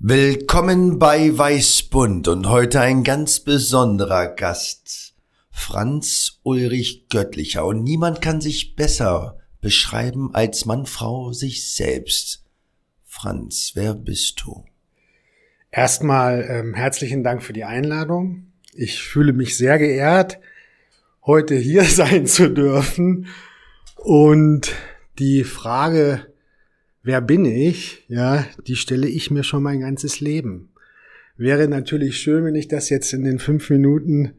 Willkommen bei Weißbund und heute ein ganz besonderer Gast. Franz Ulrich Göttlicher. Und niemand kann sich besser beschreiben als Mann, Frau, sich selbst. Franz, wer bist du? Erstmal ähm, herzlichen Dank für die Einladung. Ich fühle mich sehr geehrt, heute hier sein zu dürfen. Und die Frage, wer bin ich? Ja, die stelle ich mir schon mein ganzes Leben. Wäre natürlich schön, wenn ich das jetzt in den fünf Minuten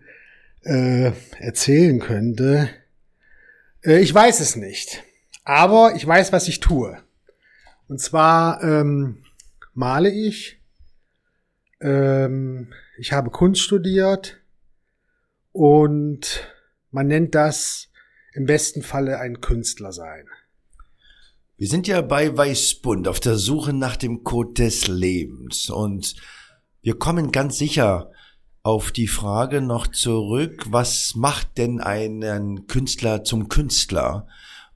äh, erzählen könnte. Äh, ich weiß es nicht. Aber ich weiß, was ich tue. Und zwar ähm, male ich. Ähm, ich habe Kunst studiert und man nennt das im besten Falle ein Künstler sein. Wir sind ja bei Weißbund auf der Suche nach dem Code des Lebens und wir kommen ganz sicher auf die Frage noch zurück, was macht denn einen Künstler zum Künstler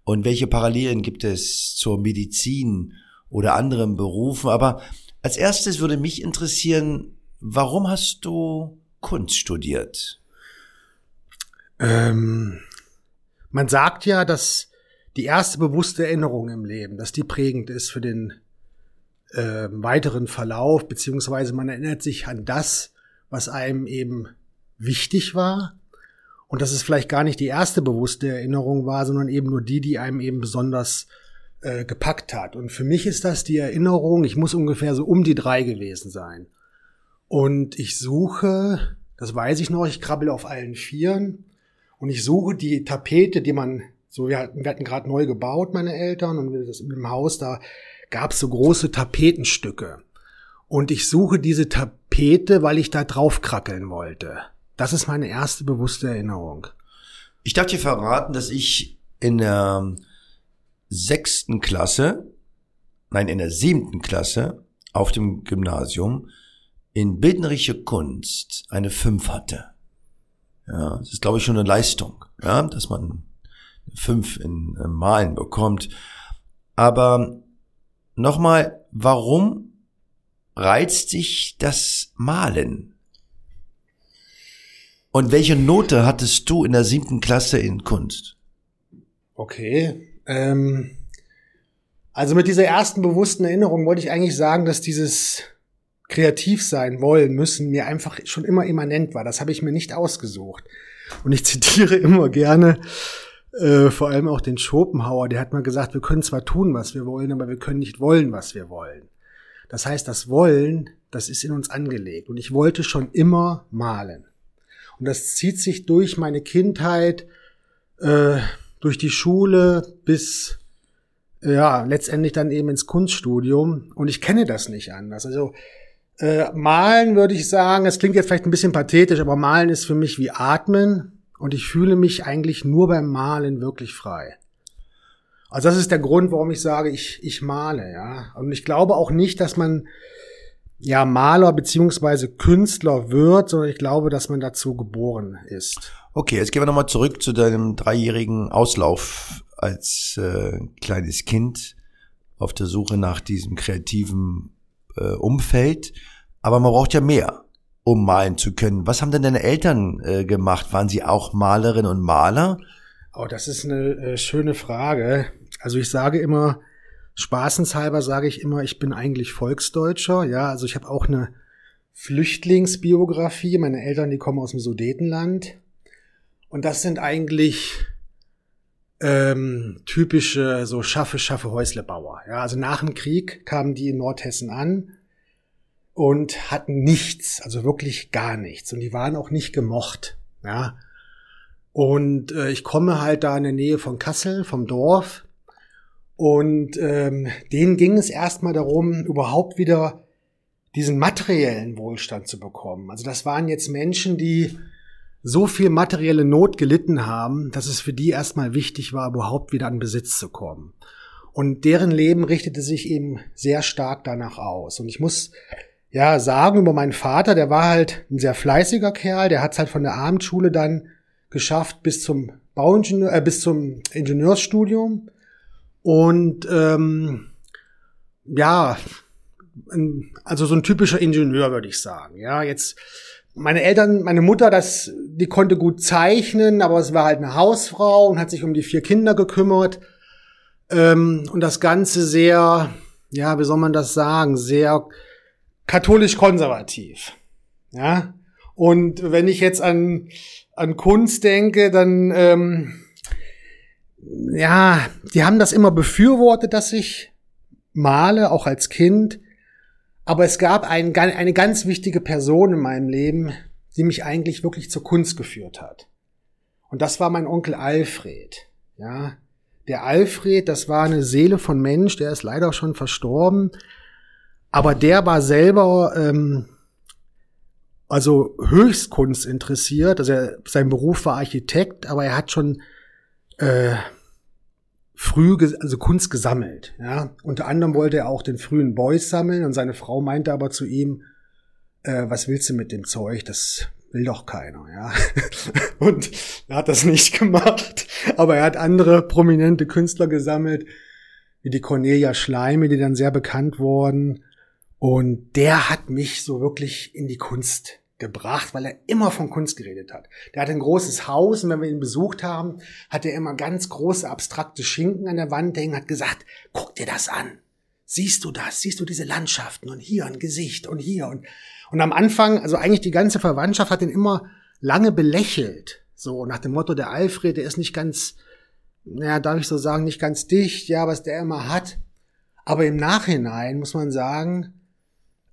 und welche Parallelen gibt es zur Medizin oder anderen Berufen. Aber als erstes würde mich interessieren, warum hast du Kunst studiert? Ähm, man sagt ja, dass die erste bewusste Erinnerung im Leben, dass die prägend ist für den äh, weiteren Verlauf, beziehungsweise man erinnert sich an das, was einem eben wichtig war. Und dass es vielleicht gar nicht die erste bewusste Erinnerung war, sondern eben nur die, die einem eben besonders äh, gepackt hat. Und für mich ist das die Erinnerung, ich muss ungefähr so um die drei gewesen sein. Und ich suche, das weiß ich noch, ich krabbel auf allen Vieren und ich suche die Tapete, die man so, wir hatten, wir hatten gerade neu gebaut, meine Eltern, und das im Haus, da gab es so große Tapetenstücke. Und ich suche diese Tapete, weil ich da drauf krackeln wollte. Das ist meine erste bewusste Erinnerung. Ich darf dir verraten, dass ich in der sechsten Klasse, nein, in der siebten Klasse auf dem Gymnasium in bildnerische Kunst eine Fünf hatte. Ja, das ist, glaube ich, schon eine Leistung, ja, dass man fünf in äh, Malen bekommt. Aber nochmal, warum reizt sich das Malen? Und welche Note hattest du in der siebten Klasse in Kunst? Okay. Ähm, also mit dieser ersten bewussten Erinnerung wollte ich eigentlich sagen, dass dieses kreativ sein wollen müssen mir einfach schon immer immanent war. Das habe ich mir nicht ausgesucht. Und ich zitiere immer gerne äh, vor allem auch den Schopenhauer, der hat mal gesagt, wir können zwar tun, was wir wollen, aber wir können nicht wollen, was wir wollen. Das heißt, das Wollen, das ist in uns angelegt. Und ich wollte schon immer malen. Und das zieht sich durch meine Kindheit, äh, durch die Schule bis ja letztendlich dann eben ins Kunststudium. Und ich kenne das nicht anders. Also äh, malen würde ich sagen, es klingt jetzt vielleicht ein bisschen pathetisch, aber malen ist für mich wie atmen und ich fühle mich eigentlich nur beim Malen wirklich frei. Also das ist der Grund, warum ich sage, ich, ich male, ja. Und ich glaube auch nicht, dass man ja Maler beziehungsweise Künstler wird, sondern ich glaube, dass man dazu geboren ist. Okay, jetzt gehen wir nochmal zurück zu deinem dreijährigen Auslauf als äh, kleines Kind auf der Suche nach diesem kreativen äh, Umfeld. Aber man braucht ja mehr um malen zu können. Was haben denn deine Eltern äh, gemacht? Waren sie auch Malerin und Maler? Oh, das ist eine äh, schöne Frage. Also ich sage immer, spaßenshalber sage ich immer, ich bin eigentlich Volksdeutscher. Ja, also ich habe auch eine Flüchtlingsbiografie. Meine Eltern, die kommen aus dem Sudetenland. Und das sind eigentlich ähm, typische so schaffe, schaffe Häuslebauer. Ja, also nach dem Krieg kamen die in Nordhessen an und hatten nichts, also wirklich gar nichts. Und die waren auch nicht gemocht. Ja. Und äh, ich komme halt da in der Nähe von Kassel, vom Dorf. Und ähm, denen ging es erstmal darum, überhaupt wieder diesen materiellen Wohlstand zu bekommen. Also das waren jetzt Menschen, die so viel materielle Not gelitten haben, dass es für die erstmal wichtig war, überhaupt wieder an Besitz zu kommen. Und deren Leben richtete sich eben sehr stark danach aus. Und ich muss ja sagen über meinen Vater, der war halt ein sehr fleißiger Kerl, der hat es halt von der Abendschule dann geschafft bis zum Bauingenieur, äh, bis zum Ingenieursstudium. Und ähm, ja, also so ein typischer Ingenieur, würde ich sagen. Ja, jetzt meine Eltern, meine Mutter, das, die konnte gut zeichnen, aber es war halt eine Hausfrau und hat sich um die vier Kinder gekümmert. Ähm, und das Ganze sehr, ja, wie soll man das sagen, sehr katholisch-konservativ. Ja. Und wenn ich jetzt an, an Kunst denke, dann, ähm, ja, die haben das immer befürwortet, dass ich male, auch als Kind. Aber es gab ein, eine ganz wichtige Person in meinem Leben, die mich eigentlich wirklich zur Kunst geführt hat. Und das war mein Onkel Alfred. Ja, der Alfred, das war eine Seele von Mensch, der ist leider schon verstorben. Aber der war selber ähm, also höchst Kunst interessiert. Also er, sein Beruf war Architekt, aber er hat schon äh, früh also Kunst gesammelt. Ja? Unter anderem wollte er auch den frühen Beuys sammeln und seine Frau meinte aber zu ihm, äh, was willst du mit dem Zeug? Das will doch keiner, ja. und er hat das nicht gemacht, aber er hat andere prominente Künstler gesammelt, wie die Cornelia Schleime, die dann sehr bekannt wurden. Und der hat mich so wirklich in die Kunst gebracht, weil er immer von Kunst geredet hat. Der hatte ein großes Haus und wenn wir ihn besucht haben, hat er immer ganz große abstrakte Schinken an der Wand hängen, hat gesagt, guck dir das an. Siehst du das? Siehst du diese Landschaften und hier ein Gesicht und hier und, und am Anfang, also eigentlich die ganze Verwandtschaft hat ihn immer lange belächelt. So nach dem Motto, der Alfred, der ist nicht ganz, naja, darf ich so sagen, nicht ganz dicht, ja, was der immer hat. Aber im Nachhinein muss man sagen,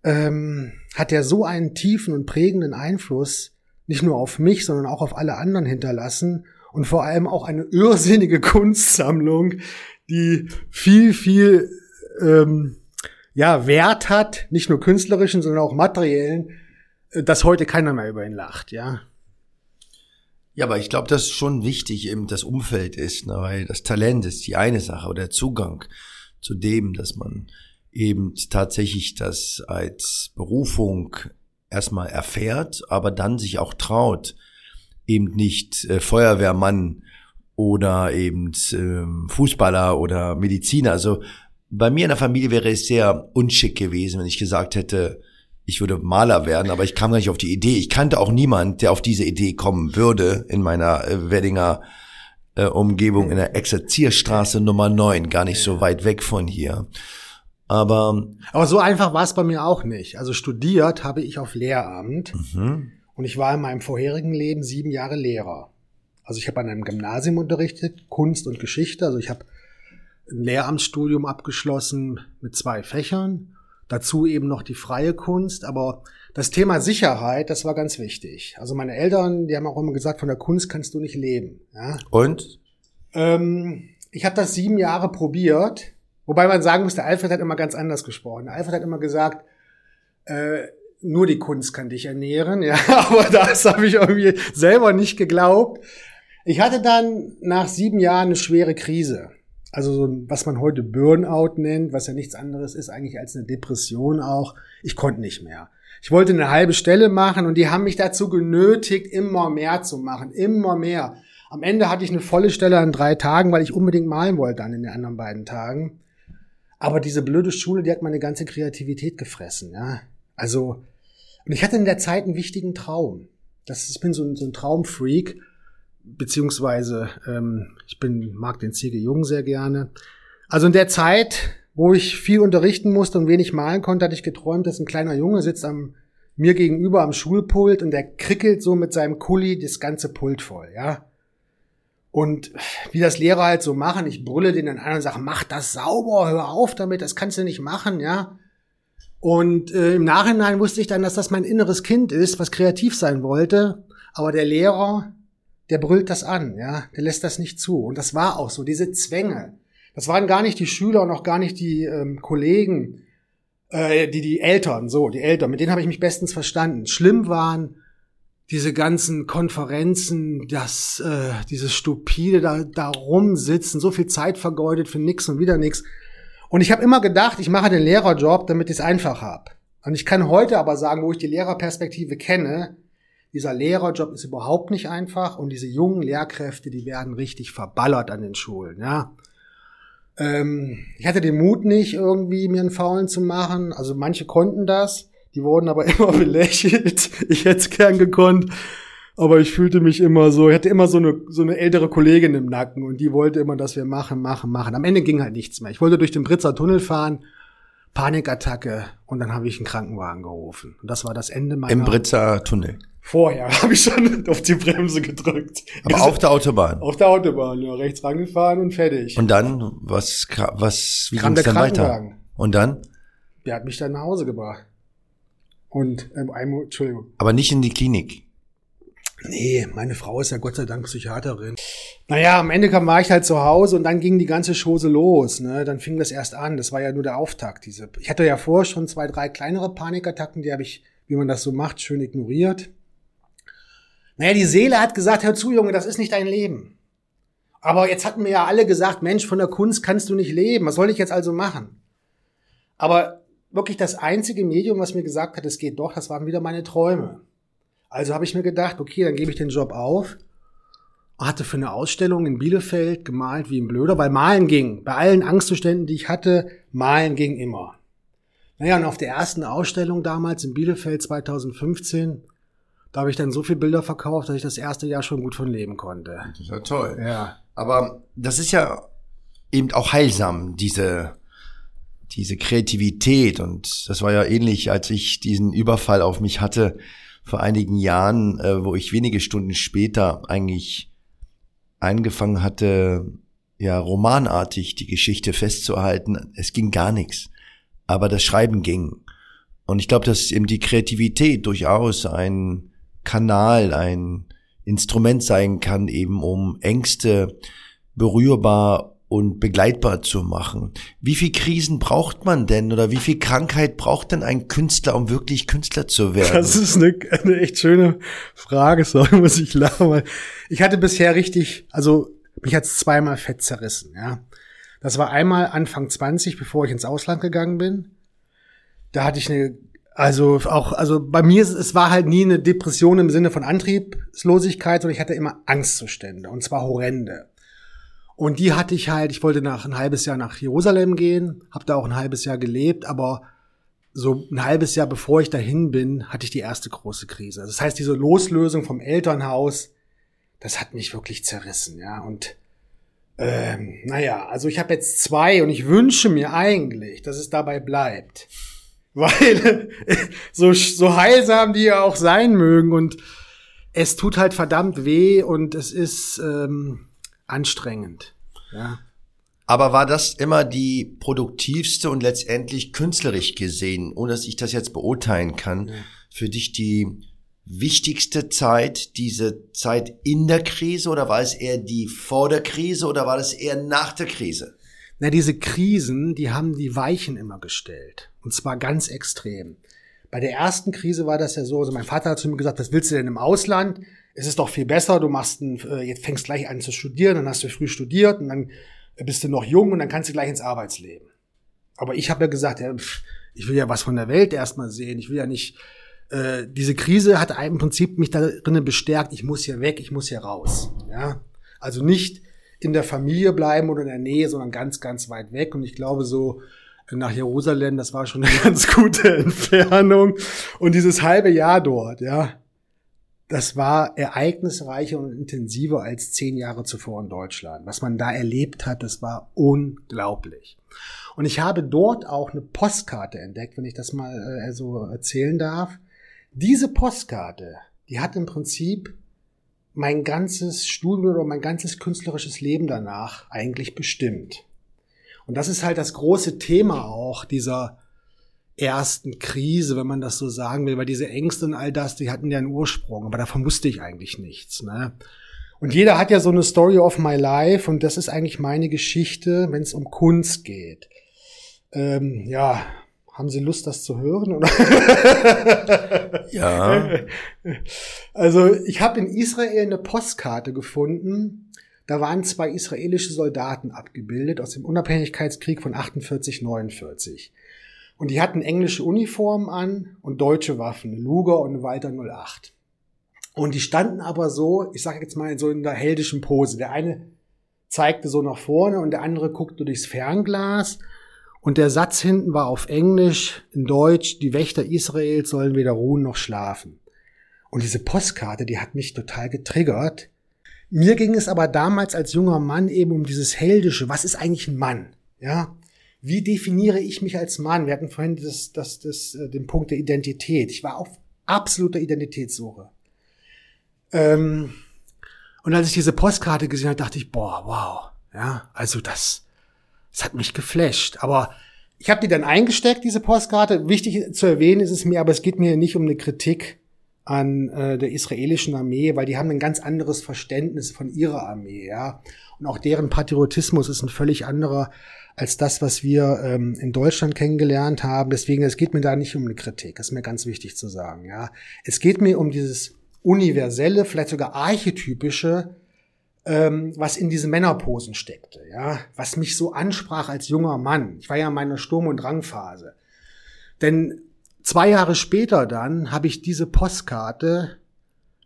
ähm, hat er so einen tiefen und prägenden Einfluss nicht nur auf mich, sondern auch auf alle anderen hinterlassen und vor allem auch eine irrsinnige Kunstsammlung, die viel, viel ähm, ja, Wert hat, nicht nur künstlerischen, sondern auch materiellen, äh, dass heute keiner mehr über ihn lacht, ja. Ja, aber ich glaube, dass schon wichtig eben das Umfeld ist, ne, weil das Talent ist die eine Sache oder der Zugang zu dem, dass man eben tatsächlich das als Berufung erstmal erfährt, aber dann sich auch traut, eben nicht äh, Feuerwehrmann oder eben äh, Fußballer oder Mediziner. Also bei mir in der Familie wäre es sehr unschick gewesen, wenn ich gesagt hätte, ich würde Maler werden, aber ich kam gar nicht auf die Idee. Ich kannte auch niemand, der auf diese Idee kommen würde in meiner äh, Weddinger äh, Umgebung in der Exerzierstraße Nummer 9, gar nicht so weit weg von hier. Aber, aber so einfach war es bei mir auch nicht. Also studiert habe ich auf Lehramt mhm. und ich war in meinem vorherigen Leben sieben Jahre Lehrer. Also ich habe an einem Gymnasium unterrichtet, Kunst und Geschichte. Also ich habe ein Lehramtsstudium abgeschlossen mit zwei Fächern. Dazu eben noch die freie Kunst. Aber das Thema Sicherheit, das war ganz wichtig. Also meine Eltern, die haben auch immer gesagt, von der Kunst kannst du nicht leben. Ja? Und? Ähm, ich habe das sieben Jahre probiert Wobei man sagen muss, der Alfred hat immer ganz anders gesprochen. Der Alfred hat immer gesagt, äh, nur die Kunst kann dich ernähren, ja, aber das habe ich irgendwie selber nicht geglaubt. Ich hatte dann nach sieben Jahren eine schwere Krise. Also so, was man heute Burnout nennt, was ja nichts anderes ist eigentlich als eine Depression auch. Ich konnte nicht mehr. Ich wollte eine halbe Stelle machen und die haben mich dazu genötigt, immer mehr zu machen, immer mehr. Am Ende hatte ich eine volle Stelle an drei Tagen, weil ich unbedingt malen wollte dann in den anderen beiden Tagen. Aber diese blöde Schule, die hat meine ganze Kreativität gefressen, ja. Also, und ich hatte in der Zeit einen wichtigen Traum. Das, ich bin so ein, so ein Traumfreak, beziehungsweise ähm, ich bin, mag den C.G. Jung sehr gerne. Also in der Zeit, wo ich viel unterrichten musste und wenig malen konnte, hatte ich geträumt, dass ein kleiner Junge sitzt am mir gegenüber am Schulpult und der krickelt so mit seinem Kuli das ganze Pult voll, ja. Und wie das Lehrer halt so machen, ich brülle den dann an und sage, mach das sauber, hör auf damit, das kannst du nicht machen, ja. Und äh, im Nachhinein wusste ich dann, dass das mein inneres Kind ist, was kreativ sein wollte. Aber der Lehrer, der brüllt das an, ja, der lässt das nicht zu. Und das war auch so, diese Zwänge. Das waren gar nicht die Schüler und auch gar nicht die ähm, Kollegen, Äh, die, die Eltern, so, die Eltern, mit denen habe ich mich bestens verstanden. Schlimm waren diese ganzen Konferenzen, das, äh, dieses stupide da, da rumsitzen, so viel Zeit vergeudet für nix und wieder nix. Und ich habe immer gedacht, ich mache den Lehrerjob, damit ich es einfach hab. Und ich kann heute aber sagen, wo ich die Lehrerperspektive kenne, dieser Lehrerjob ist überhaupt nicht einfach und diese jungen Lehrkräfte, die werden richtig verballert an den Schulen, ja. Ähm, ich hatte den Mut nicht, irgendwie mir einen Faulen zu machen. Also manche konnten das, die wurden aber immer belächelt. Ich hätte es gern gekonnt. Aber ich fühlte mich immer so, ich hatte immer so eine, so eine ältere Kollegin im Nacken und die wollte immer, dass wir machen, machen, machen. Am Ende ging halt nichts mehr. Ich wollte durch den Britzer Tunnel fahren, Panikattacke und dann habe ich einen Krankenwagen gerufen. Und das war das Ende meiner... Im Britzer Tunnel. Vorher habe ich schon auf die Bremse gedrückt. Aber also, auf der Autobahn? Auf der Autobahn, ja. Rechts rangefahren und fertig. Und dann, was, was, wie ging es dann weiter? Und dann? Der hat mich dann nach Hause gebracht. Und, ähm, einmal, Entschuldigung. Aber nicht in die Klinik? Nee, meine Frau ist ja Gott sei Dank Psychiaterin. Naja, am Ende kam, war ich halt zu Hause und dann ging die ganze Chose los. Ne? Dann fing das erst an. Das war ja nur der Auftakt. Diese, ich hatte ja vorher schon zwei, drei kleinere Panikattacken, die habe ich, wie man das so macht, schön ignoriert. Naja, die Seele hat gesagt, hör zu, Junge, das ist nicht dein Leben. Aber jetzt hatten mir ja alle gesagt, Mensch, von der Kunst kannst du nicht leben. Was soll ich jetzt also machen? Aber wirklich das einzige Medium, was mir gesagt hat, es geht doch, das waren wieder meine Träume. Also habe ich mir gedacht, okay, dann gebe ich den Job auf. Hatte für eine Ausstellung in Bielefeld gemalt wie ein Blöder, weil Malen ging. Bei allen Angstzuständen, die ich hatte, Malen ging immer. Naja, und auf der ersten Ausstellung damals in Bielefeld 2015 da habe ich dann so viele Bilder verkauft, dass ich das erste Jahr schon gut von leben konnte. Das ist ja toll. Ja. Aber das ist ja eben auch heilsam, diese, diese Kreativität. Und das war ja ähnlich, als ich diesen Überfall auf mich hatte vor einigen Jahren, äh, wo ich wenige Stunden später eigentlich angefangen hatte, ja, romanartig die Geschichte festzuhalten. Es ging gar nichts. Aber das Schreiben ging. Und ich glaube, dass eben die Kreativität durchaus ein Kanal, ein Instrument sein kann, eben um Ängste berührbar und begleitbar zu machen. Wie viel Krisen braucht man denn oder wie viel Krankheit braucht denn ein Künstler, um wirklich Künstler zu werden? Das ist eine, eine echt schöne Frage, sorry, muss ich lachen, weil ich hatte bisher richtig, also mich hat's zweimal fett zerrissen, ja. Das war einmal Anfang 20, bevor ich ins Ausland gegangen bin. Da hatte ich eine also auch, also bei mir, es war halt nie eine Depression im Sinne von Antriebslosigkeit, sondern ich hatte immer Angstzustände und zwar horrende. Und die hatte ich halt, ich wollte nach ein halbes Jahr nach Jerusalem gehen, habe da auch ein halbes Jahr gelebt, aber so ein halbes Jahr bevor ich dahin bin, hatte ich die erste große Krise. Das heißt, diese Loslösung vom Elternhaus, das hat mich wirklich zerrissen, ja. Und ähm, naja, also ich habe jetzt zwei und ich wünsche mir eigentlich, dass es dabei bleibt. Weil so, so heilsam die ja auch sein mögen und es tut halt verdammt weh und es ist ähm, anstrengend. Ja. Aber war das immer die produktivste und letztendlich künstlerisch gesehen, ohne dass ich das jetzt beurteilen kann, ja. für dich die wichtigste Zeit, diese Zeit in der Krise oder war es eher die vor der Krise oder war es eher nach der Krise? Na, diese Krisen, die haben die Weichen immer gestellt. Und zwar ganz extrem. Bei der ersten Krise war das ja so, also mein Vater hat zu mir gesagt, was willst du denn im Ausland? Es ist doch viel besser, du machst ein, äh, jetzt fängst gleich an zu studieren, dann hast du früh studiert und dann bist du noch jung und dann kannst du gleich ins Arbeitsleben. Aber ich habe ja gesagt, ja, ich will ja was von der Welt erstmal sehen. Ich will ja nicht, äh, diese Krise hat im Prinzip mich darin bestärkt, ich muss hier weg, ich muss hier raus. Ja, also nicht in der Familie bleiben oder in der Nähe, sondern ganz, ganz weit weg. Und ich glaube, so nach Jerusalem, das war schon eine ganz gute Entfernung. Und dieses halbe Jahr dort, ja, das war ereignisreicher und intensiver als zehn Jahre zuvor in Deutschland. Was man da erlebt hat, das war unglaublich. Und ich habe dort auch eine Postkarte entdeckt, wenn ich das mal äh, so erzählen darf. Diese Postkarte, die hat im Prinzip mein ganzes Studium oder mein ganzes künstlerisches Leben danach eigentlich bestimmt. Und das ist halt das große Thema auch dieser ersten Krise, wenn man das so sagen will, weil diese Ängste und all das, die hatten ja einen Ursprung, aber davon wusste ich eigentlich nichts. Ne? Und jeder hat ja so eine Story of my life und das ist eigentlich meine Geschichte, wenn es um Kunst geht. Ähm, ja, Haben Sie Lust, das zu hören? Oder? Ja. Also ich habe in Israel eine Postkarte gefunden. Da waren zwei israelische Soldaten abgebildet aus dem Unabhängigkeitskrieg von 48, 49. Und die hatten englische Uniformen an und deutsche Waffen, Luger und Walter 08. Und die standen aber so, ich sage jetzt mal so in der heldischen Pose. Der eine zeigte so nach vorne und der andere guckte durchs Fernglas. Und der Satz hinten war auf Englisch, in Deutsch, die Wächter Israels sollen weder ruhen noch schlafen. Und diese Postkarte, die hat mich total getriggert. Mir ging es aber damals als junger Mann eben um dieses Heldische. Was ist eigentlich ein Mann? Ja. Wie definiere ich mich als Mann? Wir hatten vorhin das, das, das, äh, den Punkt der Identität. Ich war auf absoluter Identitätssuche. Ähm, und als ich diese Postkarte gesehen habe, dachte ich, boah, wow. Ja, also das, das hat mich geflasht. Aber ich habe die dann eingesteckt, diese Postkarte. Wichtig zu erwähnen ist es mir, aber es geht mir nicht um eine Kritik an äh, der israelischen Armee, weil die haben ein ganz anderes Verständnis von ihrer Armee, ja. Und auch deren Patriotismus ist ein völlig anderer als das, was wir ähm, in Deutschland kennengelernt haben. Deswegen, es geht mir da nicht um eine Kritik. Das ist mir ganz wichtig zu sagen, ja. Es geht mir um dieses universelle, vielleicht sogar archetypische, ähm, was in diesen Männerposen steckte, ja, was mich so ansprach als junger Mann. Ich war ja in meiner Sturm- und Drangphase. Denn zwei Jahre später dann habe ich diese Postkarte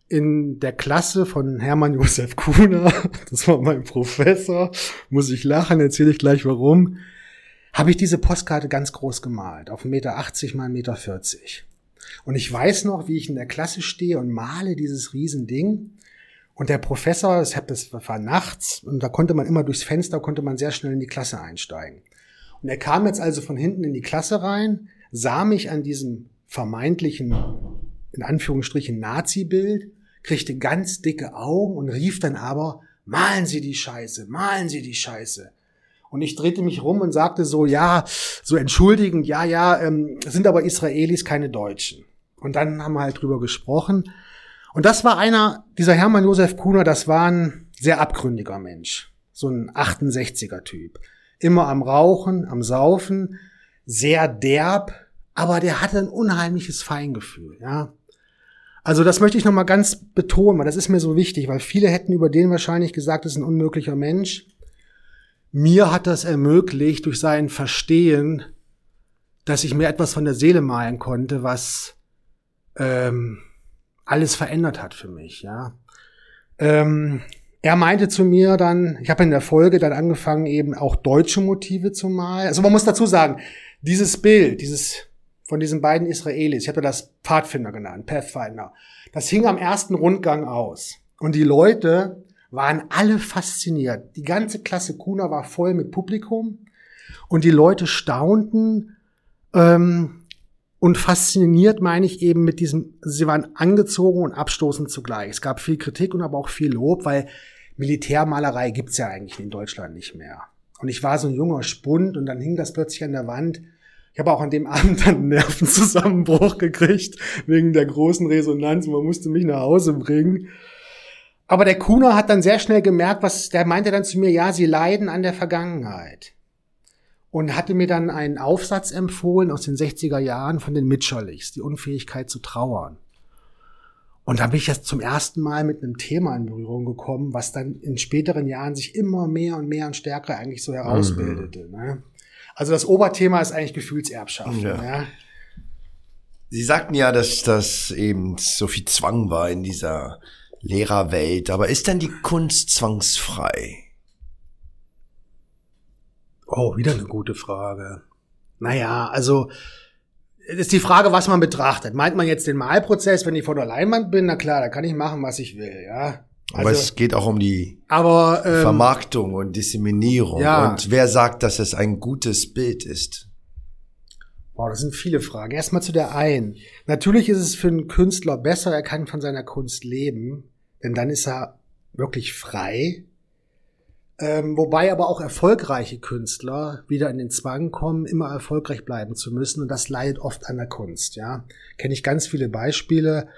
in der Klasse von Hermann Josef Kuhner, das war mein Professor, muss ich lachen, erzähle ich gleich warum, habe ich diese Postkarte ganz groß gemalt, auf 1,80 Meter mal 1,40 Meter. Und ich weiß noch, wie ich in der Klasse stehe und male dieses Riesending. Und der Professor, das war nachts, und da konnte man immer durchs Fenster, konnte man sehr schnell in die Klasse einsteigen. Und er kam jetzt also von hinten in die Klasse rein, sah mich an diesem vermeintlichen, in Anführungsstrichen, Nazi-Bild, kriegte ganz dicke Augen und rief dann aber, malen Sie die Scheiße, malen Sie die Scheiße. Und ich drehte mich rum und sagte so, ja, so entschuldigend, ja, ja, ähm, sind aber Israelis, keine Deutschen. Und dann haben wir halt drüber gesprochen. Und das war einer, dieser Hermann Josef Kuhner, das war ein sehr abgründiger Mensch. So ein 68er Typ. Immer am Rauchen, am Saufen, sehr derb, aber der hatte ein unheimliches Feingefühl, ja. Also das möchte ich nochmal ganz betonen, weil das ist mir so wichtig, weil viele hätten über den wahrscheinlich gesagt, das ist ein unmöglicher Mensch. Mir hat das ermöglicht durch sein Verstehen, dass ich mir etwas von der Seele malen konnte, was ähm, alles verändert hat für mich, ja. Ähm, er meinte zu mir dann, ich habe in der Folge dann angefangen, eben auch deutsche Motive zu malen. Also man muss dazu sagen, dieses Bild, dieses von diesen beiden Israelis, ich habe das Pfadfinder genannt, Pathfinder, das hing am ersten Rundgang aus. Und die Leute waren alle fasziniert. Die ganze Klasse Kuna war voll mit Publikum und die Leute staunten, ähm, und fasziniert meine ich eben mit diesem, sie waren angezogen und abstoßend zugleich. Es gab viel Kritik und aber auch viel Lob, weil Militärmalerei gibt's ja eigentlich in Deutschland nicht mehr. Und ich war so ein junger Spund und dann hing das plötzlich an der Wand. Ich habe auch an dem Abend dann einen Nervenzusammenbruch gekriegt wegen der großen Resonanz. Man musste mich nach Hause bringen. Aber der Kuhner hat dann sehr schnell gemerkt, was, der meinte dann zu mir, ja, sie leiden an der Vergangenheit und hatte mir dann einen Aufsatz empfohlen aus den 60er Jahren von den Mitscherlichs, die Unfähigkeit zu trauern. Und da bin ich jetzt zum ersten Mal mit einem Thema in Berührung gekommen, was dann in späteren Jahren sich immer mehr und mehr und stärker eigentlich so herausbildete. Mhm. Ne? Also das Oberthema ist eigentlich Gefühlserbschaft. Ja. Ne? Sie sagten ja, dass das eben so viel Zwang war in dieser Lehrerwelt. Aber ist denn die Kunst zwangsfrei? Oh, wieder eine gute Frage. Naja, also ist die Frage, was man betrachtet. Meint man jetzt den Malprozess, wenn ich vor der Leinwand bin? Na klar, da kann ich machen, was ich will, ja. Also, aber es geht auch um die aber, ähm, Vermarktung und Disseminierung. Ja. Und wer sagt, dass es ein gutes Bild ist? Boah, das sind viele Fragen. Erstmal zu der einen. Natürlich ist es für einen Künstler besser, er kann von seiner Kunst leben, denn dann ist er wirklich frei ähm, wobei aber auch erfolgreiche Künstler wieder in den Zwang kommen, immer erfolgreich bleiben zu müssen. Und das leidet oft an der Kunst, ja. Kenne ich ganz viele Beispiele.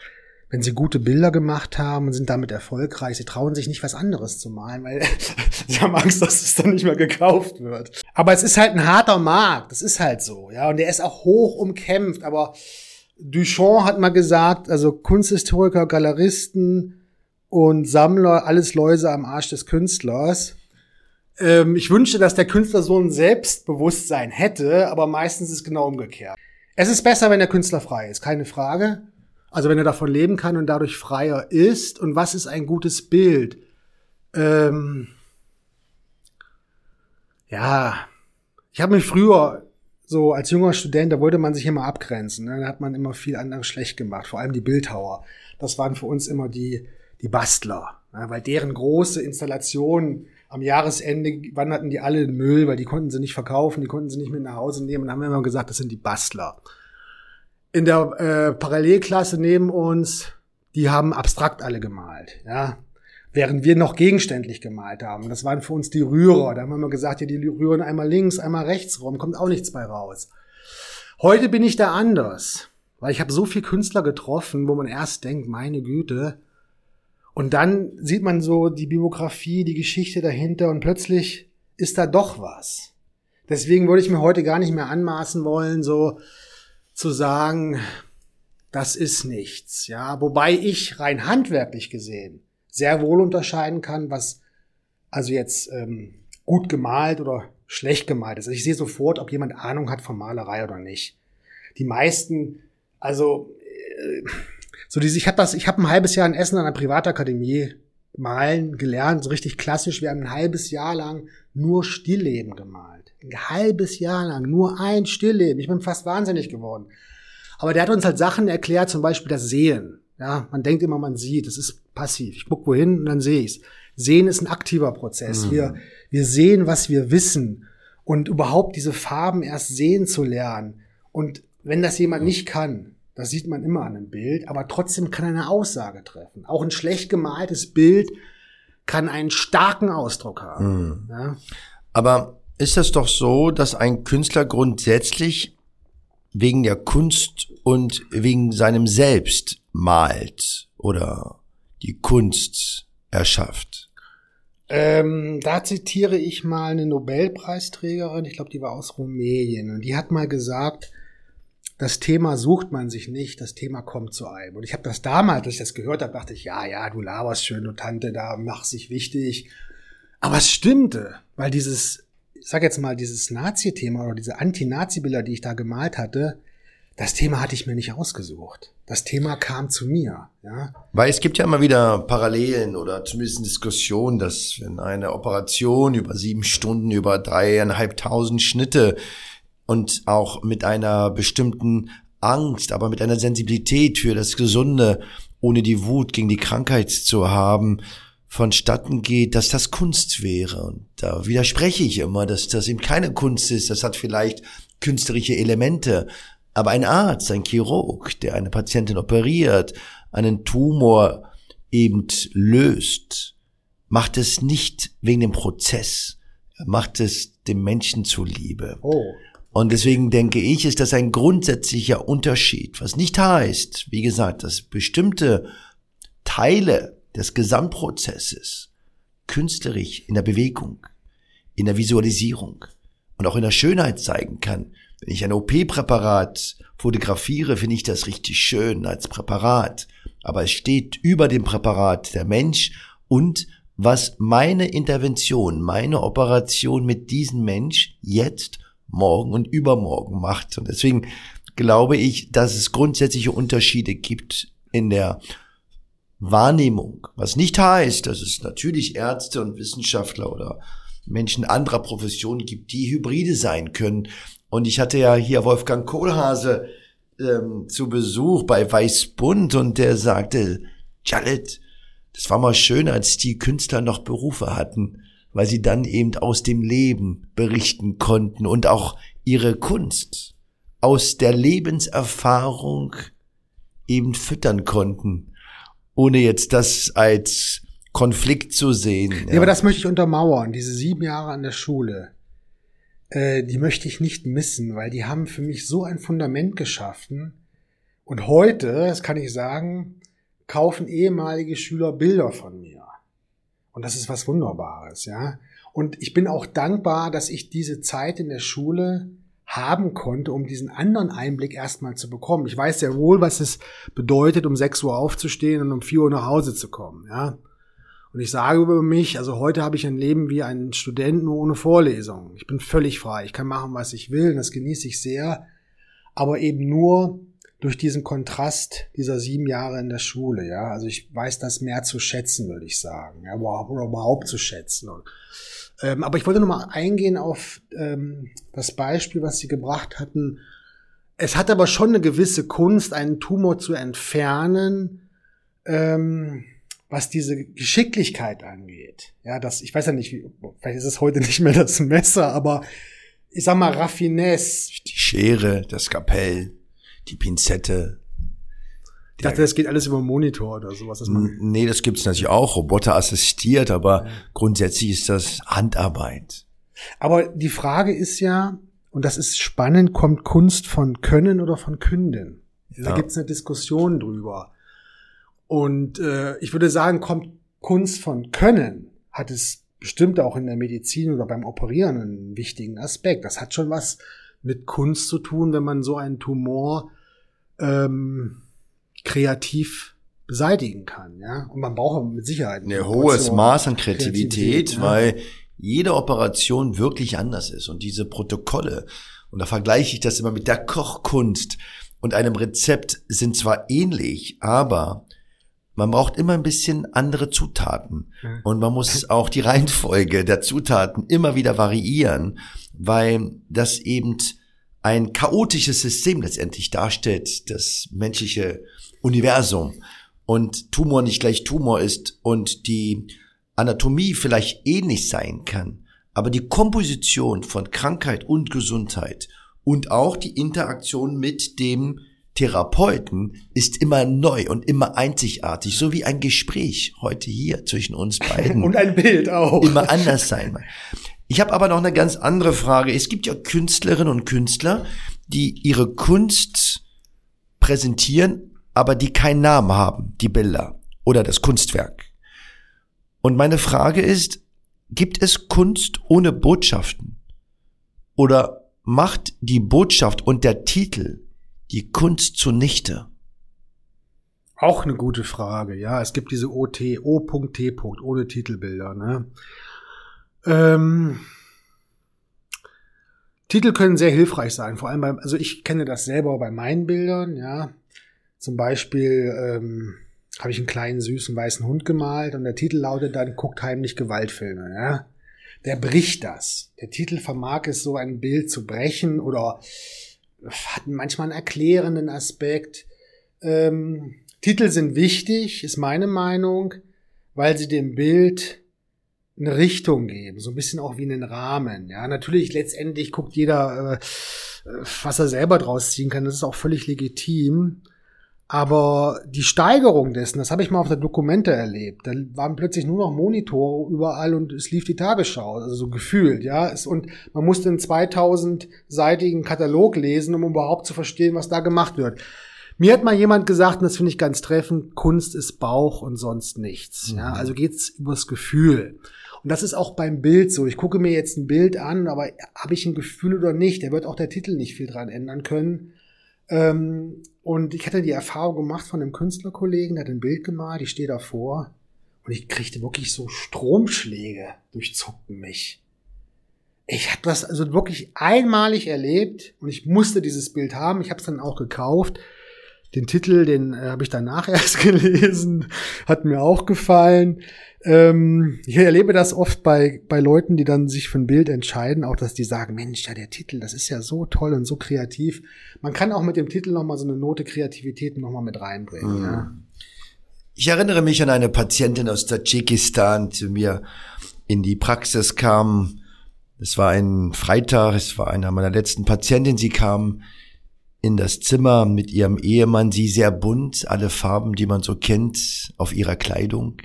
Wenn sie gute Bilder gemacht haben und sind damit erfolgreich, sie trauen sich nicht was anderes zu malen, weil sie haben Angst, dass es dann nicht mehr gekauft wird. Aber es ist halt ein harter Markt, das ist halt so, ja, und der ist auch hoch umkämpft, aber Duchamp hat mal gesagt, also Kunsthistoriker, Galeristen und Sammler, alles Läuse am Arsch des Künstlers. Ähm, ich wünschte, dass der Künstler so ein Selbstbewusstsein hätte, aber meistens ist es genau umgekehrt. Es ist besser, wenn der Künstler frei ist, keine Frage. Also wenn er davon leben kann und dadurch freier ist. Und was ist ein gutes Bild? Ähm ja, ich habe mich früher so als junger Student, da wollte man sich immer abgrenzen. Ne? Da hat man immer viel anderes schlecht gemacht, vor allem die Bildhauer. Das waren für uns immer die, die Bastler, ne? weil deren große Installationen am Jahresende wanderten die alle in Müll, weil die konnten sie nicht verkaufen, die konnten sie nicht mit nach Hause nehmen. Und dann haben wir immer gesagt, das sind die Bastler. In der äh, Parallelklasse neben uns, die haben abstrakt alle gemalt, ja. Während wir noch gegenständlich gemalt haben. Das waren für uns die Rührer. Da haben wir immer gesagt, ja, die rühren einmal links, einmal rechts rum, kommt auch nichts bei raus. Heute bin ich da anders, weil ich habe so viel Künstler getroffen, wo man erst denkt, meine Güte, und dann sieht man so die Biografie, die Geschichte dahinter und plötzlich ist da doch was. Deswegen würde ich mir heute gar nicht mehr anmaßen wollen, so zu sagen, das ist nichts, ja. Wobei ich rein handwerklich gesehen sehr wohl unterscheiden kann, was also jetzt ähm, gut gemalt oder schlecht gemalt ist. Also ich sehe sofort, ob jemand Ahnung hat von Malerei oder nicht. Die meisten, also äh, so diese, ich habe das, ich habe ein halbes Jahr in Essen an der Privatakademie malen gelernt, so richtig klassisch. Wir haben ein halbes Jahr lang nur Stillleben gemalt. Ein halbes Jahr lang nur ein Stillleben. Ich bin fast wahnsinnig geworden. Aber der hat uns halt Sachen erklärt, zum Beispiel das Sehen. Ja, man denkt immer, man sieht. Das ist passiv. Ich guck wohin und dann sehe ich's. Sehen ist ein aktiver Prozess. Mhm. Wir, wir sehen, was wir wissen. Und überhaupt diese Farben erst sehen zu lernen. Und wenn das jemand nicht kann, das sieht man immer an einem Bild, aber trotzdem kann er eine Aussage treffen. Auch ein schlecht gemaltes Bild kann einen starken Ausdruck haben. Mhm. Ja? Aber ist das doch so, dass ein Künstler grundsätzlich wegen der Kunst und wegen seinem Selbst malt oder die Kunst erschafft? Ähm, da zitiere ich mal eine Nobelpreisträgerin, ich glaube, die war aus Rumänien, und die hat mal gesagt, das Thema sucht man sich nicht, das Thema kommt zu einem. Und ich habe das damals, als ich das gehört habe, dachte ich, ja, ja, du laberst schön, du Tante, da mach sich wichtig. Aber es stimmte, weil dieses, ich sag jetzt mal, dieses Nazi-Thema oder diese Anti-Nazi-Bilder, die ich da gemalt hatte, das Thema hatte ich mir nicht ausgesucht. Das Thema kam zu mir, ja. Weil es gibt ja immer wieder Parallelen oder zumindest Diskussionen, dass wenn eine Operation über sieben Stunden, über dreieinhalbtausend Schnitte und auch mit einer bestimmten Angst, aber mit einer Sensibilität für das Gesunde, ohne die Wut gegen die Krankheit zu haben, vonstatten geht, dass das Kunst wäre. Und da widerspreche ich immer, dass das eben keine Kunst ist. Das hat vielleicht künstlerische Elemente. Aber ein Arzt, ein Chirurg, der eine Patientin operiert, einen Tumor eben löst, macht es nicht wegen dem Prozess. Er macht es dem Menschen zuliebe. Oh. Und deswegen denke ich, ist das ein grundsätzlicher Unterschied, was nicht heißt, wie gesagt, dass bestimmte Teile des Gesamtprozesses künstlerisch in der Bewegung, in der Visualisierung und auch in der Schönheit zeigen kann. Wenn ich ein OP-Präparat fotografiere, finde ich das richtig schön als Präparat. Aber es steht über dem Präparat der Mensch und was meine Intervention, meine Operation mit diesem Mensch jetzt morgen und übermorgen macht. Und deswegen glaube ich, dass es grundsätzliche Unterschiede gibt in der Wahrnehmung. Was nicht heißt, dass es natürlich Ärzte und Wissenschaftler oder Menschen anderer Professionen gibt, die Hybride sein können. Und ich hatte ja hier Wolfgang Kohlhase ähm, zu Besuch bei Weißbund und der sagte, Jalet, das war mal schön, als die Künstler noch Berufe hatten weil sie dann eben aus dem Leben berichten konnten und auch ihre Kunst aus der Lebenserfahrung eben füttern konnten, ohne jetzt das als Konflikt zu sehen. Ja, ja aber das möchte ich untermauern. Diese sieben Jahre an der Schule, äh, die möchte ich nicht missen, weil die haben für mich so ein Fundament geschaffen. Und heute, das kann ich sagen, kaufen ehemalige Schüler Bilder von mir. Und das ist was Wunderbares, ja. Und ich bin auch dankbar, dass ich diese Zeit in der Schule haben konnte, um diesen anderen Einblick erstmal zu bekommen. Ich weiß sehr wohl, was es bedeutet, um 6 Uhr aufzustehen und um 4 Uhr nach Hause zu kommen, ja. Und ich sage über mich, also heute habe ich ein Leben wie ein Student nur ohne Vorlesung. Ich bin völlig frei. Ich kann machen, was ich will. Und das genieße ich sehr. Aber eben nur durch diesen Kontrast dieser sieben Jahre in der Schule, ja. Also ich weiß das mehr zu schätzen, würde ich sagen, ja, oder überhaupt zu schätzen. Und, ähm, aber ich wollte noch mal eingehen auf ähm, das Beispiel, was Sie gebracht hatten. Es hat aber schon eine gewisse Kunst, einen Tumor zu entfernen, ähm, was diese Geschicklichkeit angeht. Ja, das, ich weiß ja nicht, wie, vielleicht ist es heute nicht mehr das Messer, aber ich sag mal Raffinesse. Die Schere, das Skapell die Pinzette. Ich dachte, das geht alles über Monitor oder sowas. Man nee, das gibt's natürlich auch, Roboter assistiert, aber ja. grundsätzlich ist das Handarbeit. Aber die Frage ist ja, und das ist spannend, kommt Kunst von Können oder von Künden? Da ja. gibt's eine Diskussion drüber. Und äh, ich würde sagen, kommt Kunst von Können, hat es bestimmt auch in der Medizin oder beim Operieren einen wichtigen Aspekt. Das hat schon was mit Kunst zu tun, wenn man so einen Tumor ähm, kreativ beseitigen kann. Ja? Und man braucht mit Sicherheit ein hohes Maß an Kreativität, Kreativität ja. weil jede Operation wirklich anders ist. Und diese Protokolle, und da vergleiche ich das immer mit der Kochkunst und einem Rezept, sind zwar ähnlich, aber man braucht immer ein bisschen andere Zutaten. Und man muss auch die Reihenfolge der Zutaten immer wieder variieren, weil das eben ein chaotisches System letztendlich darstellt, das menschliche Universum und Tumor nicht gleich Tumor ist und die Anatomie vielleicht ähnlich sein kann, aber die Komposition von Krankheit und Gesundheit und auch die Interaktion mit dem Therapeuten ist immer neu und immer einzigartig, so wie ein Gespräch heute hier zwischen uns beiden. und ein Bild auch. Immer anders sein. Ich habe aber noch eine ganz andere Frage. Es gibt ja Künstlerinnen und Künstler, die ihre Kunst präsentieren, aber die keinen Namen haben, die Bilder oder das Kunstwerk. Und meine Frage ist, gibt es Kunst ohne Botschaften? Oder macht die Botschaft und der Titel die Kunst zunichte? Auch eine gute Frage, ja. Es gibt diese OT, O.T. ohne Titelbilder, ne? Ähm, Titel können sehr hilfreich sein, vor allem beim, also ich kenne das selber bei meinen Bildern, ja. Zum Beispiel ähm, habe ich einen kleinen süßen weißen Hund gemalt und der Titel lautet dann guckt heimlich Gewaltfilme, ja. Der bricht das. Der Titel vermag es, so ein Bild zu brechen oder hat manchmal einen erklärenden Aspekt. Ähm, Titel sind wichtig, ist meine Meinung, weil sie dem Bild eine Richtung geben, so ein bisschen auch wie einen Rahmen. Ja, natürlich letztendlich guckt jeder, äh, was er selber draus ziehen kann. Das ist auch völlig legitim. Aber die Steigerung dessen, das habe ich mal auf der Dokumente erlebt. Da waren plötzlich nur noch Monitore überall und es lief die Tagesschau, also so gefühlt, ja. Und man musste einen 2000-seitigen Katalog lesen, um überhaupt zu verstehen, was da gemacht wird. Mir hat mal jemand gesagt, und das finde ich ganz treffend, Kunst ist Bauch und sonst nichts. Mhm. Ja, also geht's übers Gefühl. Und das ist auch beim Bild so. Ich gucke mir jetzt ein Bild an, aber habe ich ein Gefühl oder nicht? Da wird auch der Titel nicht viel dran ändern können. Ähm, und ich hatte die Erfahrung gemacht von einem Künstlerkollegen, der hat ein Bild gemalt, ich stehe davor und ich kriegte wirklich so Stromschläge durchzuckten mich. Ich habe das also wirklich einmalig erlebt und ich musste dieses Bild haben. Ich habe es dann auch gekauft. Den Titel, den äh, habe ich danach erst gelesen, hat mir auch gefallen. Ähm, ich erlebe das oft bei, bei Leuten, die dann sich für ein Bild entscheiden, auch dass die sagen, Mensch, ja, der Titel, das ist ja so toll und so kreativ. Man kann auch mit dem Titel nochmal so eine Note Kreativität nochmal mit reinbringen. Mhm. Ja. Ich erinnere mich an eine Patientin aus Tadschikistan, die zu mir in die Praxis kam. Es war ein Freitag, es war einer meiner letzten Patientinnen. Sie kam in das Zimmer mit ihrem Ehemann, sie sehr bunt, alle Farben, die man so kennt, auf ihrer Kleidung.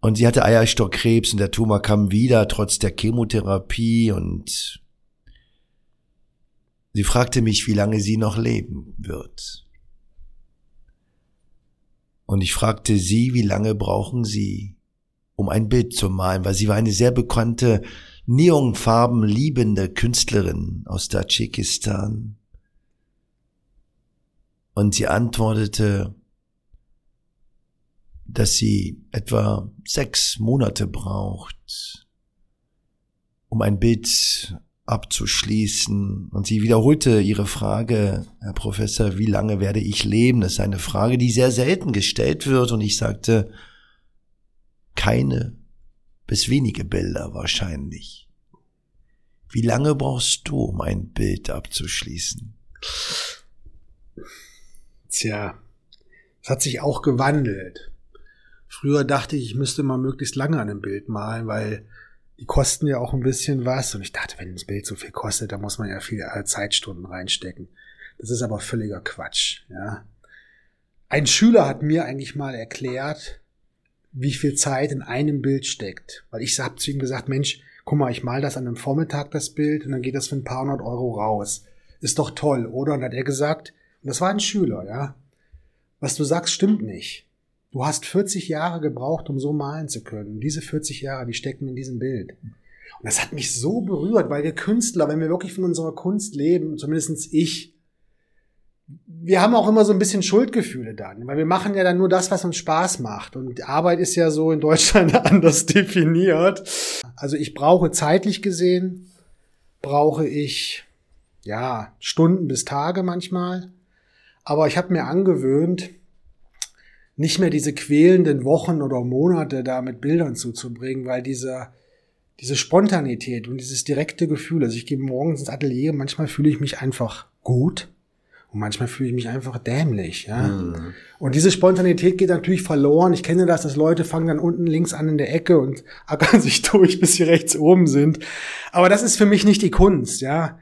Und sie hatte Eierstockkrebs und der Tumor kam wieder, trotz der Chemotherapie und sie fragte mich, wie lange sie noch leben wird. Und ich fragte sie, wie lange brauchen Sie, um ein Bild zu malen, weil sie war eine sehr bekannte Neonfarben liebende Künstlerin aus Tadschikistan. Und sie antwortete, dass sie etwa sechs Monate braucht, um ein Bild abzuschließen. Und sie wiederholte ihre Frage, Herr Professor, wie lange werde ich leben? Das ist eine Frage, die sehr selten gestellt wird. Und ich sagte, keine bis wenige Bilder wahrscheinlich. Wie lange brauchst du, um ein Bild abzuschließen? Tja, es hat sich auch gewandelt. Früher dachte ich, ich müsste mal möglichst lange an einem Bild malen, weil die kosten ja auch ein bisschen was. Und ich dachte, wenn das Bild so viel kostet, dann muss man ja viele äh, Zeitstunden reinstecken. Das ist aber völliger Quatsch, ja. Ein Schüler hat mir eigentlich mal erklärt, wie viel Zeit in einem Bild steckt. Weil ich habe zu ihm gesagt, Mensch, guck mal, ich mal das an einem Vormittag, das Bild, und dann geht das für ein paar hundert Euro raus. Ist doch toll, oder? Und dann hat er gesagt, und das war ein Schüler, ja. Was du sagst, stimmt nicht. Du hast 40 Jahre gebraucht, um so malen zu können. Diese 40 Jahre, die stecken in diesem Bild. Und das hat mich so berührt, weil wir Künstler, wenn wir wirklich von unserer Kunst leben, zumindestens ich, wir haben auch immer so ein bisschen Schuldgefühle dann, weil wir machen ja dann nur das, was uns Spaß macht. Und Arbeit ist ja so in Deutschland anders definiert. Also ich brauche zeitlich gesehen, brauche ich, ja, Stunden bis Tage manchmal. Aber ich habe mir angewöhnt, nicht mehr diese quälenden Wochen oder Monate da mit Bildern zuzubringen, weil diese, diese Spontanität und dieses direkte Gefühl, also ich gehe morgens ins Atelier, manchmal fühle ich mich einfach gut und manchmal fühle ich mich einfach dämlich, ja. Mhm. Und diese Spontanität geht natürlich verloren. Ich kenne das, dass Leute fangen dann unten links an in der Ecke und ackern sich durch, bis sie rechts oben sind. Aber das ist für mich nicht die Kunst, ja.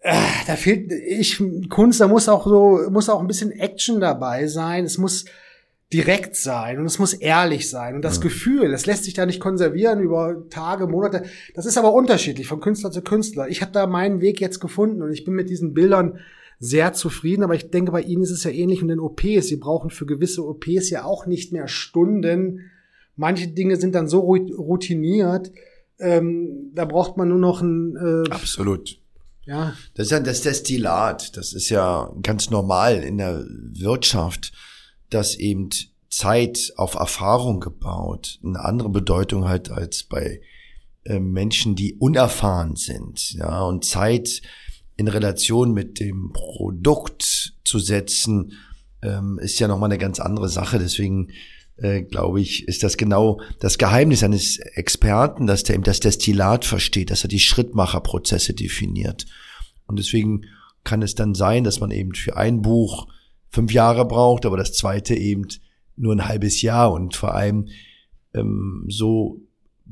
Äh, da fehlt ich Kunst, da muss auch so muss auch ein bisschen Action dabei sein. Es muss direkt sein und es muss ehrlich sein. Und das ja. Gefühl, das lässt sich da nicht konservieren über Tage, Monate. Das ist aber unterschiedlich von Künstler zu Künstler. Ich habe da meinen Weg jetzt gefunden und ich bin mit diesen Bildern sehr zufrieden, aber ich denke, bei Ihnen ist es ja ähnlich und den OPs. Sie brauchen für gewisse OPs ja auch nicht mehr Stunden. Manche Dinge sind dann so routiniert, ähm, da braucht man nur noch ein äh, Absolut. Ja. Das ist ja das Destillat. Das ist ja ganz normal in der Wirtschaft dass eben Zeit auf Erfahrung gebaut eine andere Bedeutung hat als bei äh, Menschen, die unerfahren sind. Ja, und Zeit in Relation mit dem Produkt zu setzen, ähm, ist ja nochmal eine ganz andere Sache. Deswegen äh, glaube ich, ist das genau das Geheimnis eines Experten, dass der eben das Destillat versteht, dass er die Schrittmacherprozesse definiert. Und deswegen kann es dann sein, dass man eben für ein Buch fünf Jahre braucht, aber das zweite eben nur ein halbes Jahr. Und vor allem ähm, so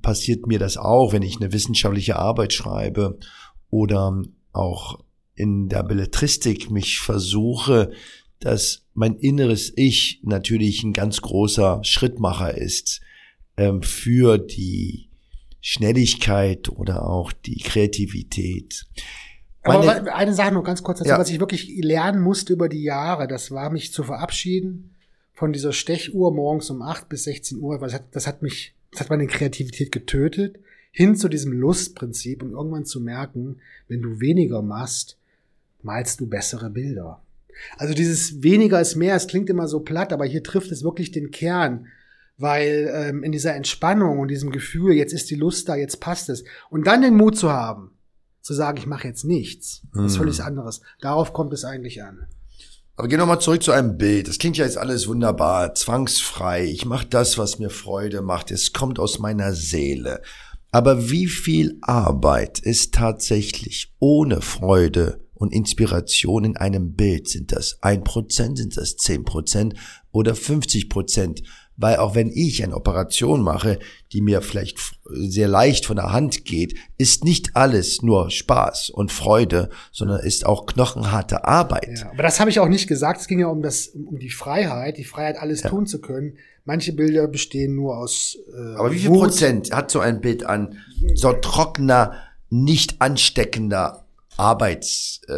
passiert mir das auch, wenn ich eine wissenschaftliche Arbeit schreibe oder auch in der Belletristik mich versuche, dass mein inneres Ich natürlich ein ganz großer Schrittmacher ist ähm, für die Schnelligkeit oder auch die Kreativität. Meine, Aber eine Sache noch ganz kurz dazu, ja. was ich wirklich lernen musste über die Jahre, das war mich zu verabschieden von dieser Stechuhr morgens um 8 bis 16 Uhr, weil das hat, das hat mich, das hat meine Kreativität getötet, hin zu diesem Lustprinzip und irgendwann zu merken, wenn du weniger machst, malst du bessere Bilder. Also dieses weniger ist mehr, es klingt immer so platt, aber hier trifft es wirklich den Kern, weil ähm, in dieser Entspannung und diesem Gefühl, jetzt ist die Lust da, jetzt passt es. Und dann den Mut zu haben, zu sagen, ich mache jetzt nichts. Das ist hm. völlig anderes. Darauf kommt es eigentlich an. Aber geh nochmal zurück zu einem Bild. Das klingt ja jetzt alles wunderbar, zwangsfrei. Ich mache das, was mir Freude macht. Es kommt aus meiner Seele. Aber wie viel Arbeit ist tatsächlich ohne Freude und Inspiration in einem Bild? Sind das ein Prozent, sind das zehn Prozent oder 50 Prozent? weil auch wenn ich eine Operation mache, die mir vielleicht sehr leicht von der Hand geht, ist nicht alles nur Spaß und Freude, sondern ist auch knochenharte Arbeit. Ja, aber das habe ich auch nicht gesagt. Es ging ja um das, um die Freiheit, die Freiheit, alles ja. tun zu können. Manche Bilder bestehen nur aus. Äh, aber wie viel Wut. Prozent hat so ein Bild an so trockener, nicht ansteckender Arbeits. Äh,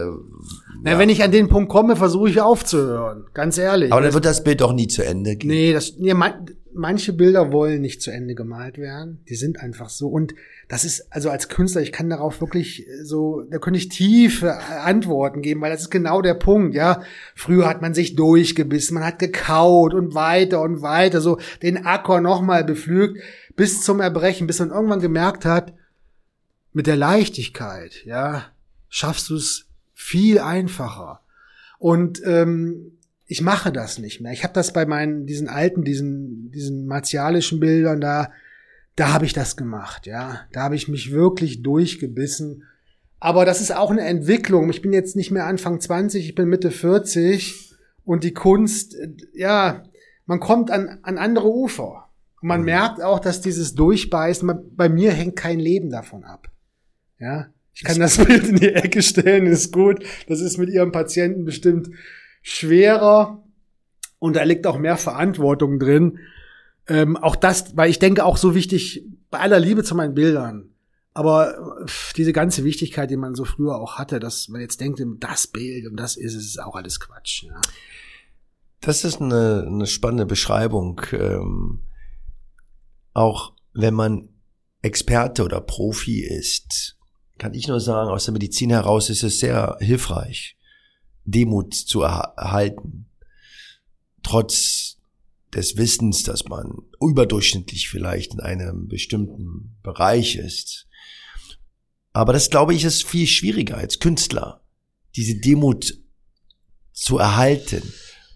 Na, wenn ich an den Punkt komme, versuche ich aufzuhören. Ganz ehrlich. Aber dann wird das Bild doch nie zu Ende gehen. Nee, das, nee, man, manche Bilder wollen nicht zu Ende gemalt werden. Die sind einfach so. Und das ist, also als Künstler, ich kann darauf wirklich so, da könnte ich tiefe Antworten geben, weil das ist genau der Punkt, ja. Früher hat man sich durchgebissen, man hat gekaut und weiter und weiter, so den Acker nochmal beflügt, bis zum Erbrechen, bis man irgendwann gemerkt hat, mit der Leichtigkeit, ja, schaffst du es viel einfacher. Und ähm, ich mache das nicht mehr. Ich habe das bei meinen diesen alten, diesen diesen martialischen Bildern da, da habe ich das gemacht, ja. Da habe ich mich wirklich durchgebissen. Aber das ist auch eine Entwicklung. Ich bin jetzt nicht mehr Anfang 20, ich bin Mitte 40 und die Kunst, ja, man kommt an, an andere Ufer. Und man mhm. merkt auch, dass dieses Durchbeißen, bei mir hängt kein Leben davon ab. Ja, ich kann das Bild in die Ecke stellen, ist gut. Das ist mit ihrem Patienten bestimmt schwerer und da liegt auch mehr Verantwortung drin. Ähm, auch das, weil ich denke auch so wichtig, bei aller Liebe zu meinen Bildern, aber diese ganze Wichtigkeit, die man so früher auch hatte, dass man jetzt denkt, das Bild und das ist es, ist auch alles Quatsch. Ja. Das ist eine, eine spannende Beschreibung. Ähm, auch wenn man Experte oder Profi ist, kann ich nur sagen, aus der Medizin heraus ist es sehr hilfreich, Demut zu erhalten. Trotz des Wissens, dass man überdurchschnittlich vielleicht in einem bestimmten Bereich ist. Aber das, glaube ich, ist viel schwieriger als Künstler, diese Demut zu erhalten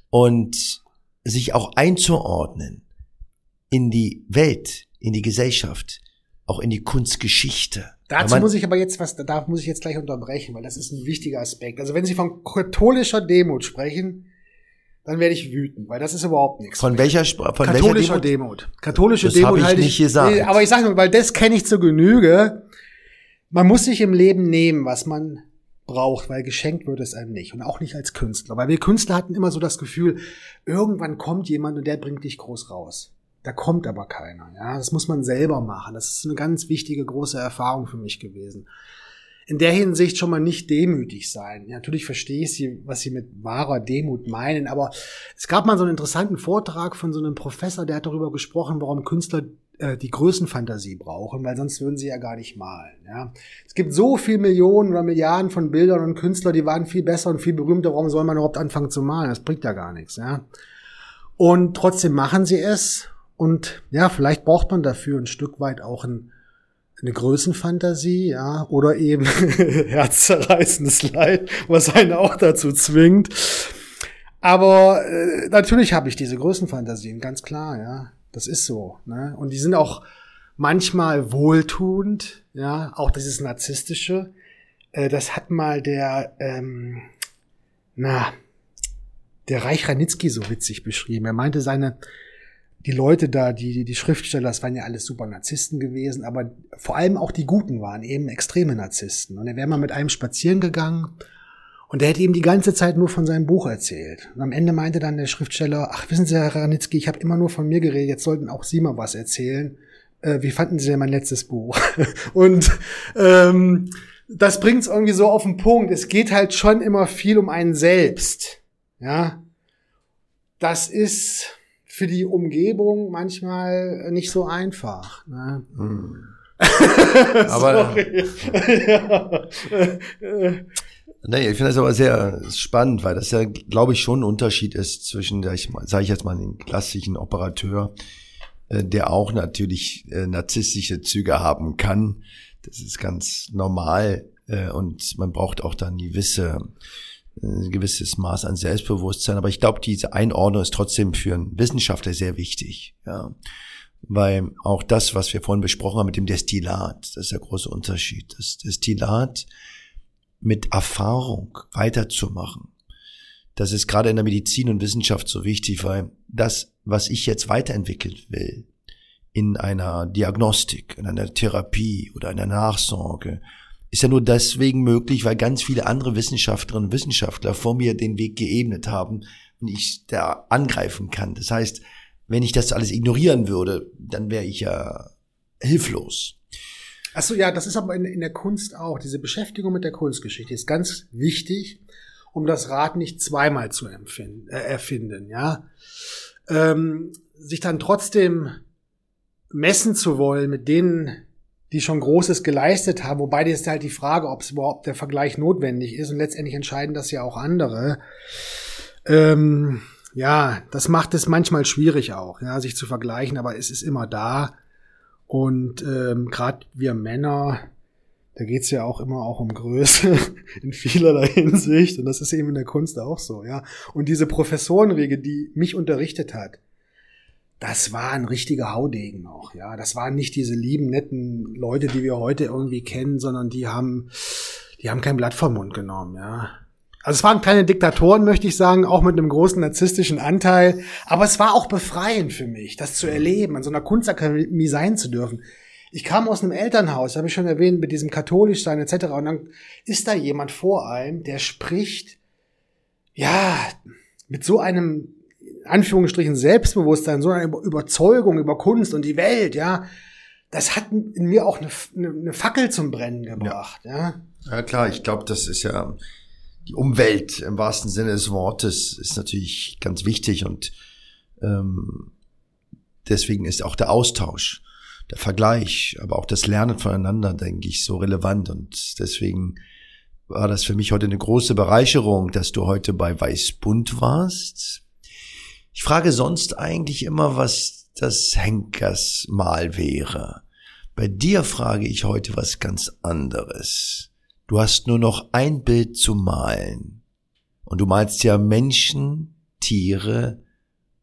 und sich auch einzuordnen in die Welt, in die Gesellschaft, auch in die Kunstgeschichte. Dazu muss ich aber jetzt was, da muss ich jetzt gleich unterbrechen, weil das ist ein wichtiger Aspekt. Also wenn Sie von katholischer Demut sprechen, dann werde ich wütend, weil das ist überhaupt nichts. Von welcher Sprache? Von katholischer welcher Demut? Demut. Katholische das Demut ich halte nicht gesagt. Nee, aber ich sage nur, weil das kenne ich zur Genüge. Man muss sich im Leben nehmen, was man braucht, weil geschenkt wird es einem nicht und auch nicht als Künstler, weil wir Künstler hatten immer so das Gefühl, irgendwann kommt jemand und der bringt dich groß raus. Da kommt aber keiner. Ja, das muss man selber machen. Das ist eine ganz wichtige, große Erfahrung für mich gewesen. In der Hinsicht schon mal nicht demütig sein. Ja, natürlich verstehe ich sie, was sie mit wahrer Demut meinen, aber es gab mal so einen interessanten Vortrag von so einem Professor, der hat darüber gesprochen, warum Künstler äh, die Größenfantasie brauchen, weil sonst würden sie ja gar nicht malen. Ja. Es gibt so viel Millionen oder Milliarden von Bildern und Künstler, die waren viel besser und viel berühmter. Warum soll man überhaupt anfangen zu malen? Das bringt ja gar nichts. Ja. Und trotzdem machen sie es und ja, vielleicht braucht man dafür ein Stück weit auch ein, eine Größenfantasie, ja, oder eben herzzerreißendes Leid, was einen auch dazu zwingt. Aber äh, natürlich habe ich diese Größenfantasien, ganz klar, ja. Das ist so. Ne? Und die sind auch manchmal wohltuend, ja, auch dieses Narzisstische. Äh, das hat mal der, ähm, na, der Reich Ranitzky so witzig beschrieben. Er meinte, seine die Leute da, die, die Schriftsteller, das waren ja alles super Narzissten gewesen, aber vor allem auch die Guten waren eben extreme Narzissten. Und er wäre mal mit einem spazieren gegangen und der hätte ihm die ganze Zeit nur von seinem Buch erzählt. Und am Ende meinte dann der Schriftsteller, ach, wissen Sie, Herr Ranitzky, ich habe immer nur von mir geredet, jetzt sollten auch Sie mal was erzählen. Äh, wie fanden Sie denn mein letztes Buch? und ähm, das bringt es irgendwie so auf den Punkt. Es geht halt schon immer viel um einen selbst. Ja, das ist für die Umgebung manchmal nicht so einfach. Ne? Hm. aber ja. Nee, ich finde das aber sehr spannend, weil das ja, glaube ich, schon ein Unterschied ist zwischen, sage ich jetzt mal, den klassischen Operateur, äh, der auch natürlich äh, narzisstische Züge haben kann. Das ist ganz normal äh, und man braucht auch dann gewisse ein gewisses Maß an Selbstbewusstsein. Aber ich glaube, diese Einordnung ist trotzdem für einen Wissenschaftler sehr wichtig. Ja. Weil auch das, was wir vorhin besprochen haben mit dem Destillat, das ist der große Unterschied. Das Destillat mit Erfahrung weiterzumachen. Das ist gerade in der Medizin und Wissenschaft so wichtig, weil das, was ich jetzt weiterentwickeln will, in einer Diagnostik, in einer Therapie oder einer Nachsorge ist ja nur deswegen möglich, weil ganz viele andere Wissenschaftlerinnen und Wissenschaftler vor mir den Weg geebnet haben und ich da angreifen kann. Das heißt, wenn ich das alles ignorieren würde, dann wäre ich ja hilflos. Ach so, ja, das ist aber in, in der Kunst auch. Diese Beschäftigung mit der Kunstgeschichte ist ganz wichtig, um das Rad nicht zweimal zu empfinden, äh, erfinden, ja. Ähm, sich dann trotzdem messen zu wollen mit denen, die schon Großes geleistet haben, wobei ist halt die Frage, ob es überhaupt der Vergleich notwendig ist und letztendlich entscheiden das ja auch andere. Ähm, ja, das macht es manchmal schwierig auch, ja, sich zu vergleichen, aber es ist immer da. Und ähm, gerade wir Männer, da geht's ja auch immer auch um Größe in vielerlei Hinsicht. Und das ist eben in der Kunst auch so, ja. Und diese Professorenregel, die mich unterrichtet hat, das war ein richtiger Haudegen auch, ja. Das waren nicht diese lieben, netten Leute, die wir heute irgendwie kennen, sondern die haben, die haben kein Blatt vom Mund genommen, ja. Also es waren kleine Diktatoren, möchte ich sagen, auch mit einem großen narzisstischen Anteil. Aber es war auch befreiend für mich, das zu erleben, an so einer Kunstakademie sein zu dürfen. Ich kam aus einem Elternhaus, habe ich schon erwähnt, mit diesem katholisch sein etc. Und dann ist da jemand vor einem, der spricht, ja, mit so einem Anführungsstrichen Selbstbewusstsein, so einer Überzeugung über Kunst und die Welt, ja. Das hat in mir auch eine, eine Fackel zum Brennen gebracht, ja. Ja, ja klar, ich glaube, das ist ja die Umwelt im wahrsten Sinne des Wortes ist natürlich ganz wichtig und ähm, deswegen ist auch der Austausch, der Vergleich, aber auch das Lernen voneinander, denke ich, so relevant und deswegen war das für mich heute eine große Bereicherung, dass du heute bei Weißbund warst. Ich frage sonst eigentlich immer, was das Henkersmal wäre. Bei dir frage ich heute was ganz anderes. Du hast nur noch ein Bild zu malen. Und du malst ja Menschen, Tiere,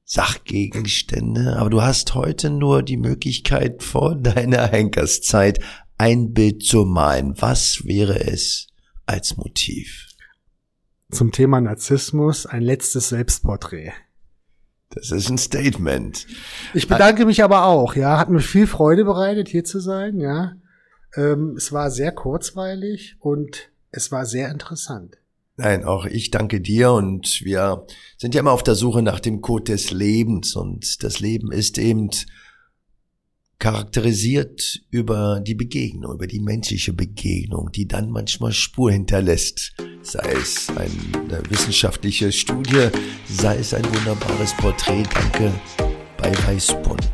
Sachgegenstände, aber du hast heute nur die Möglichkeit vor deiner Henkerszeit ein Bild zu malen. Was wäre es als Motiv? Zum Thema Narzissmus ein letztes Selbstporträt. Das ist ein Statement. Ich bedanke mich aber auch, ja. Hat mir viel Freude bereitet, hier zu sein, ja. Ähm, es war sehr kurzweilig und es war sehr interessant. Nein, auch ich danke dir und wir sind ja immer auf der Suche nach dem Code des Lebens und das Leben ist eben charakterisiert über die Begegnung, über die menschliche Begegnung, die dann manchmal Spur hinterlässt. Sei es eine wissenschaftliche Studie, sei es ein wunderbares Porträt. Danke bei Weißbund.